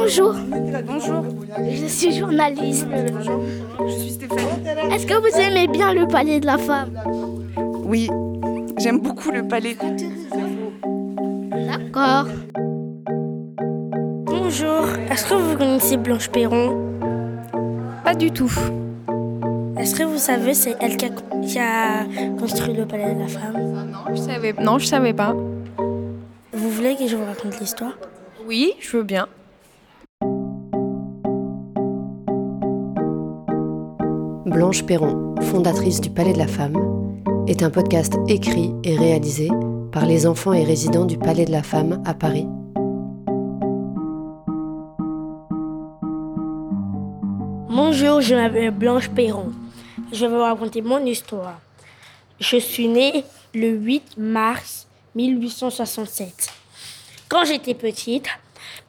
Bonjour, Bonjour, je suis journaliste. je suis Stéphanie. Est-ce que vous aimez bien le palais de la femme? Oui, j'aime beaucoup le palais. D'accord. Bonjour, est-ce que vous connaissez Blanche Perron? Pas du tout. Est-ce que vous savez, c'est elle qui a, qui a construit le palais de la femme? Non, je savais, non, je savais pas. Vous voulez que je vous raconte l'histoire? Oui, je veux bien. Blanche Perron, fondatrice du Palais de la Femme, est un podcast écrit et réalisé par les enfants et résidents du Palais de la Femme à Paris. Bonjour, je m'appelle Blanche Perron. Je vais vous raconter mon histoire. Je suis née le 8 mars 1867. Quand j'étais petite,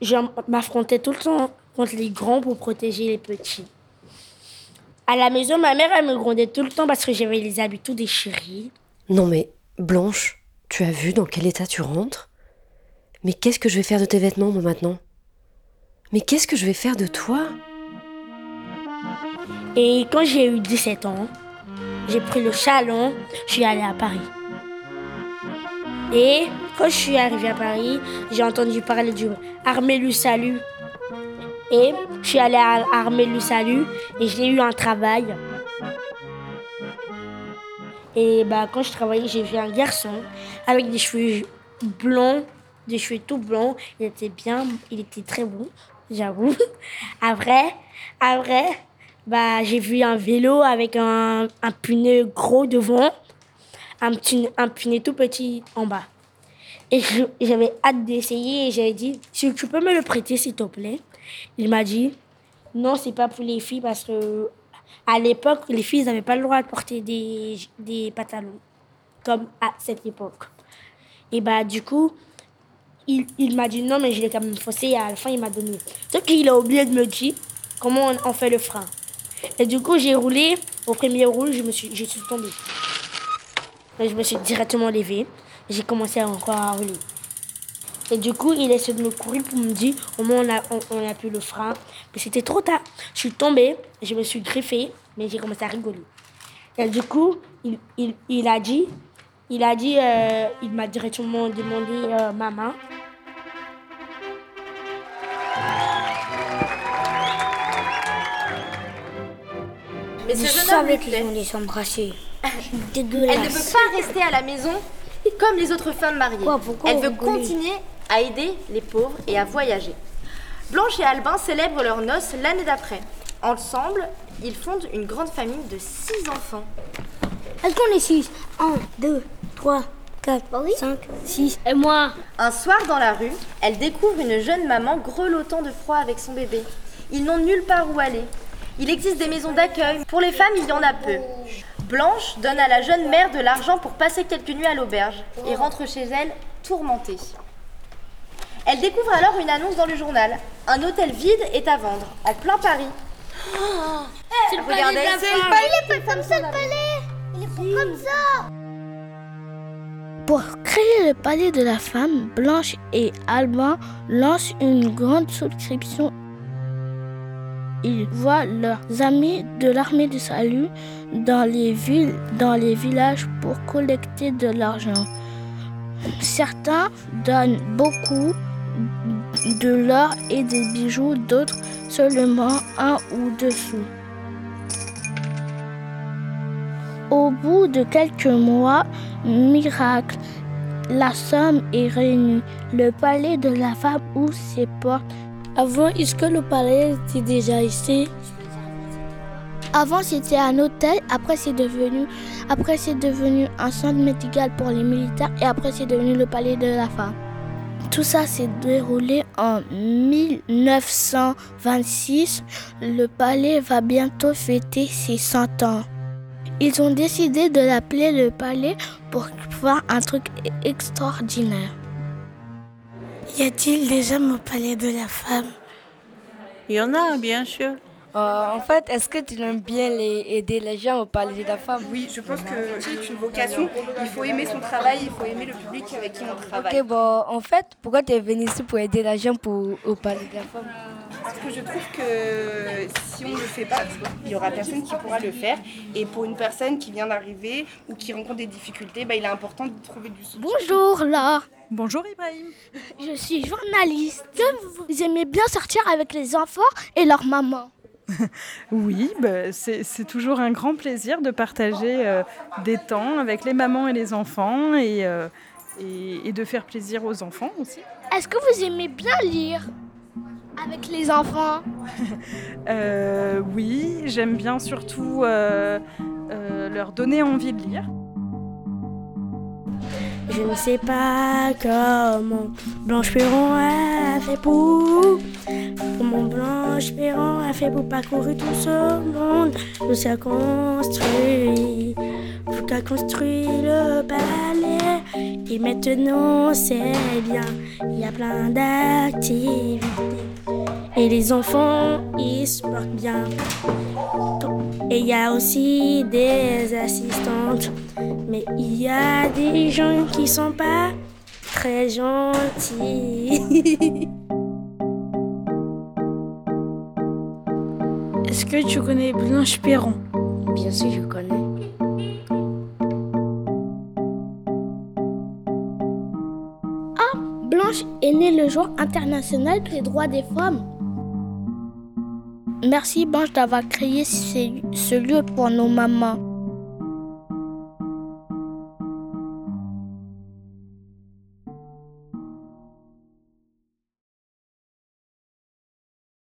je m'affrontais tout le temps contre les grands pour protéger les petits. À la maison, ma mère, elle me grondait tout le temps parce que j'avais les habits tout déchirés. Non mais, Blanche, tu as vu dans quel état tu rentres? Mais qu'est-ce que je vais faire de tes vêtements, moi, maintenant? Mais qu'est-ce que je vais faire de toi? Et quand j'ai eu 17 ans, j'ai pris le chalon, je suis allée à Paris. Et quand je suis arrivée à Paris, j'ai entendu parler du Armée du Salut. Et je suis allée à Armée du Salut et j'ai eu un travail. Et bah, quand je travaillais, j'ai vu un garçon avec des cheveux blonds, des cheveux tout blonds. Il était bien, il était très beau, j'avoue. Après, après, bah, j'ai vu un vélo avec un, un pneu gros devant, un, petit, un pneu tout petit en bas. Et j'avais hâte d'essayer et j'avais dit, si tu peux me le prêter s'il te plaît? Il m'a dit, non, c'est pas pour les filles parce que à l'époque, les filles n'avaient pas le droit de porter des, pantalons, comme à cette époque. Et bah du coup, il, m'a dit non, mais je l'ai quand même faussé et à la fin, il m'a donné. Sauf qu'il a oublié de me dire comment on, fait le frein. Et du coup, j'ai roulé. Au premier roule, je me suis, je tombée. Et je me suis directement levée. J'ai commencé encore à rouler. Et du coup, il essaie de me courir pour me dire au moins on a, on, on a pu le frein. Mais c'était trop tard. Je suis tombée, je me suis griffée, mais j'ai commencé à rigoler. Et du coup, il, il, il a dit, il a dit, euh, il m'a directement demandé euh, ma main. Mais ce Je jeune homme lui plaît. allaient s'embrasser. Elle ne Dégueulasse. peut pas rester à la maison comme les autres femmes mariées. Quoi, pourquoi Elle veut continuer à aider les pauvres et à voyager. Blanche et Albin célèbrent leurs noces l'année d'après. Ensemble, ils fondent une grande famille de six enfants. Est-ce qu'on est 6 1, 2, 3, 4, 5, 6. Et moi? Un soir dans la rue, elle découvre une jeune maman grelottant de froid avec son bébé. Ils n'ont nulle part où aller. Il existe des maisons d'accueil. Pour les femmes, il y en a peu. Blanche donne à la jeune mère de l'argent pour passer quelques nuits à l'auberge et rentre chez elle tourmentée. Elle découvre alors une annonce dans le journal. Un hôtel vide est à vendre, en plein Paris. Regardez, c'est le palais comme ça le palais Il est pas comme ça Pour créer le palais de la femme, Blanche et Albin lancent une grande souscription. Ils voient leurs amis de l'armée du salut dans les villes, dans les villages pour collecter de l'argent. Certains donnent beaucoup de l'or et des bijoux, d'autres seulement un ou deux sous. Au bout de quelques mois, miracle, la somme est réunie. Le palais de la femme ouvre ses portes. Avant, est-ce que le palais était déjà ici? Avant, c'était un hôtel. Après, c'est devenu, après, c'est devenu un centre médical pour les militaires. Et après, c'est devenu le palais de la femme. Tout ça s'est déroulé en 1926. Le palais va bientôt fêter ses 100 ans. Ils ont décidé de l'appeler le palais pour faire un truc extraordinaire. Y a-t-il des hommes au palais de la femme? Il y en a, bien sûr. Euh, en fait, est-ce que tu aimes bien les, aider les gens au palais de la femme? Oui, je pense que c'est une vocation. Il faut aimer son travail, il faut aimer le public avec qui on travaille. Ok, bon, en fait, pourquoi tu es venu ici pour aider les gens pour, au palais de la femme? Parce que je trouve que si on ne le fait pas, il y aura personne qui pourra le faire. Et pour une personne qui vient d'arriver ou qui rencontre des difficultés, bah, il est important de trouver du soutien. Bonjour Laure. Bonjour Ibrahim. Je suis journaliste. Vous aimez bien sortir avec les enfants et leur maman Oui, bah, c'est toujours un grand plaisir de partager euh, des temps avec les mamans et les enfants et, euh, et, et de faire plaisir aux enfants aussi. Est-ce que vous aimez bien lire avec les enfants? Euh, oui, j'aime bien surtout leur donner envie de lire. Je ne sais pas comment Blanche Perron a fait pour. Comment Blanche Perron a fait pour parcourir tout ce monde. Tout ça construit. Tout a construit le palais. Et maintenant c'est bien. Il y a plein d'activités. Et les enfants, ils se portent bien. Et il y a aussi des assistantes. Mais il y a des gens qui sont pas très gentils. Est-ce que tu connais Blanche Perron? Bien sûr, je connais. Blanche est née le jour international des droits des femmes. Merci Blanche d'avoir créé ce ce lieu pour nos mamans.